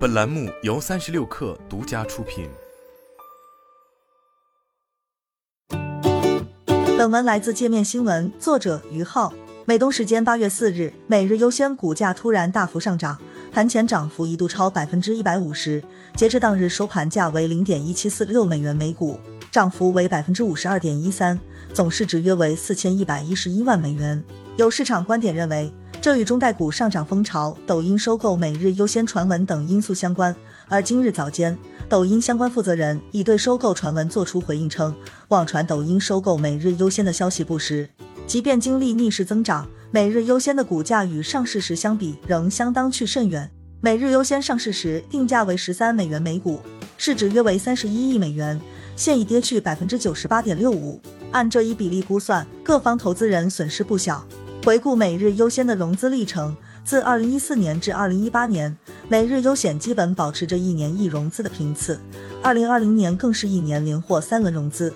本栏目由三十六氪独家出品。本文来自界面新闻，作者于浩。美东时间八月四日，每日优先股价突然大幅上涨，盘前涨幅一度超百分之一百五十，截至当日收盘价为零点一七四六美元每股，涨幅为百分之五十二点一三，总市值约为四千一百一十一万美元。有市场观点认为。这与中概股上涨风潮、抖音收购每日优先传闻等因素相关。而今日早间，抖音相关负责人已对收购传闻作出回应，称网传抖音收购每日优先的消息不实。即便经历逆势增长，每日优先的股价与上市时相比仍相当去甚远。每日优先上市时定价为十三美元每股，市值约为三十一亿美元，现已跌去百分之九十八点六五。按这一比例估算，各方投资人损失不小。回顾每日优先的融资历程，自二零一四年至二零一八年，每日优险基本保持着一年一融资的频次。二零二零年更是一年连获三轮融资，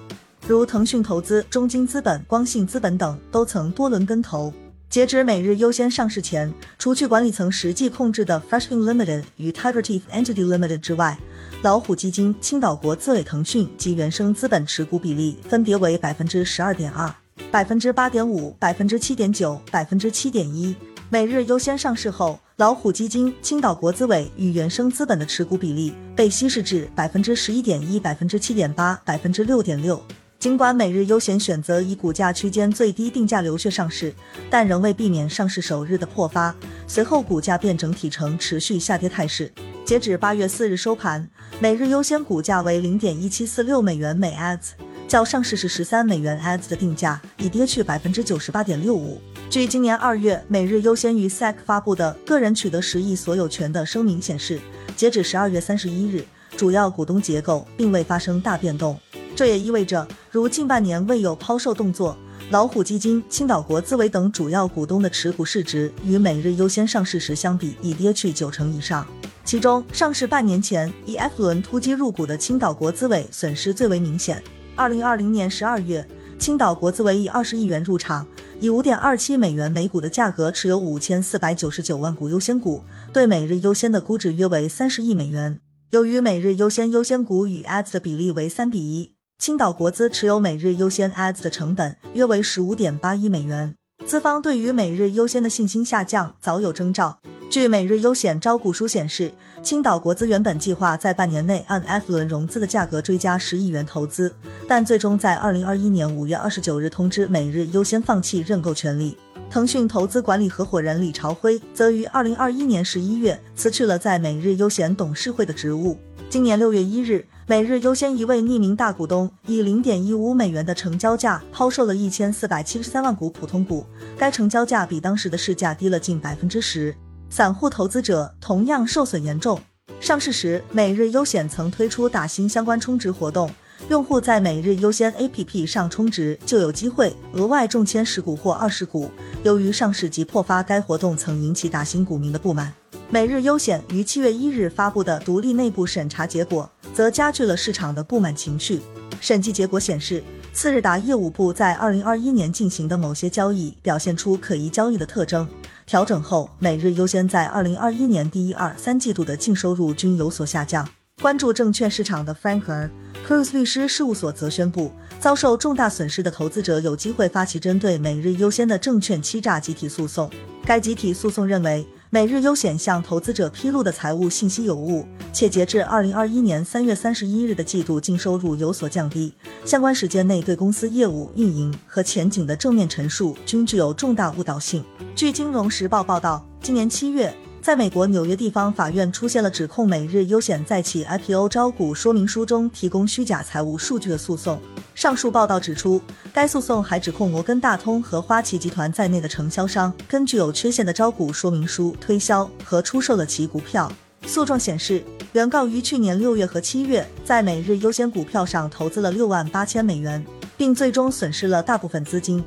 如腾讯投资、中金资本、光信资本等都曾多轮跟投。截止每日优先上市前，除去管理层实际控制的 Freshing Limited 与 Tiger Teeth Entity Limited 之外，老虎基金、青岛国资委、腾讯及原生资本持股比例分别为百分之十二点二。百分之八点五、百分之七点九、百分之七点一。每日优先上市后，老虎基金、青岛国资委与原生资本的持股比例被稀释至百分之十一点一、百分之七点八、百分之六点六。尽管每日优先选择以股价区间最低定价流血上市，但仍未避免上市首日的破发，随后股价便整体呈持续下跌态势。截止八月四日收盘，每日优先股价为零点一七四六美元每 ADS。较上市时十三美元 ADS 的定价已跌去百分之九十八点六五。据今年二月每日优先于 SEC 发布的个人取得十亿所有权的声明显示，截止十二月三十一日，主要股东结构并未发生大变动。这也意味着，如近半年未有抛售动作，老虎基金、青岛国资委等主要股东的持股市值与每日优先上市时相比已跌去九成以上。其中，上市半年前以 F 轮突击入股的青岛国资委损失最为明显。二零二零年十二月，青岛国资委以二十亿元入场，以五点二七美元每股的价格持有五千四百九十九万股优先股，对每日优先的估值约为三十亿美元。由于每日优先优先股与 ADS 的比例为三比一，青岛国资持有每日优先 ADS 的成本约为十五点八亿美元。资方对于每日优先的信心下降早有征兆。据每日优险招股书显示，青岛国资原本计划在半年内按 F 轮融资的价格追加十亿元投资，但最终在二零二一年五月二十九日通知每日优先放弃认购权利。腾讯投资管理合伙人李朝晖则于二零二一年十一月辞去了在每日优险董事会的职务。今年六月一日，每日优先一位匿名大股东以零点一五美元的成交价抛售了一千四百七十三万股普通股，该成交价比当时的市价低了近百分之十。散户投资者同样受损严重。上市时，每日优险曾推出打新相关充值活动，用户在每日优先 APP 上充值就有机会额外中签十股或二十股。由于上市即破发，该活动曾引起打新股民的不满。每日优险于七月一日发布的独立内部审查结果，则加剧了市场的不满情绪。审计结果显示，次日达业务部在二零二一年进行的某些交易表现出可疑交易的特征。调整后，每日优先在二零二一年第一、二、三季度的净收入均有所下降。关注证券市场的 Franker Cruz 律师事务所则宣布，遭受重大损失的投资者有机会发起针对每日优先的证券欺诈集体诉讼。该集体诉讼认为。每日优险向投资者披露的财务信息有误，且截至二零二一年三月三十一日的季度净收入有所降低，相关时间内对公司业务运营和前景的正面陈述均具有重大误导性。据《金融时报》报道，今年七月。在美国纽约地方法院出现了指控每日优险在其 IPO 招股说明书中提供虚假财务数据的诉讼。上述报道指出，该诉讼还指控摩根大通和花旗集团在内的承销商根据有缺陷的招股说明书推销和出售了其股票。诉状显示，原告于去年六月和七月在每日优先股票上投资了六万八千美元，并最终损失了大部分资金。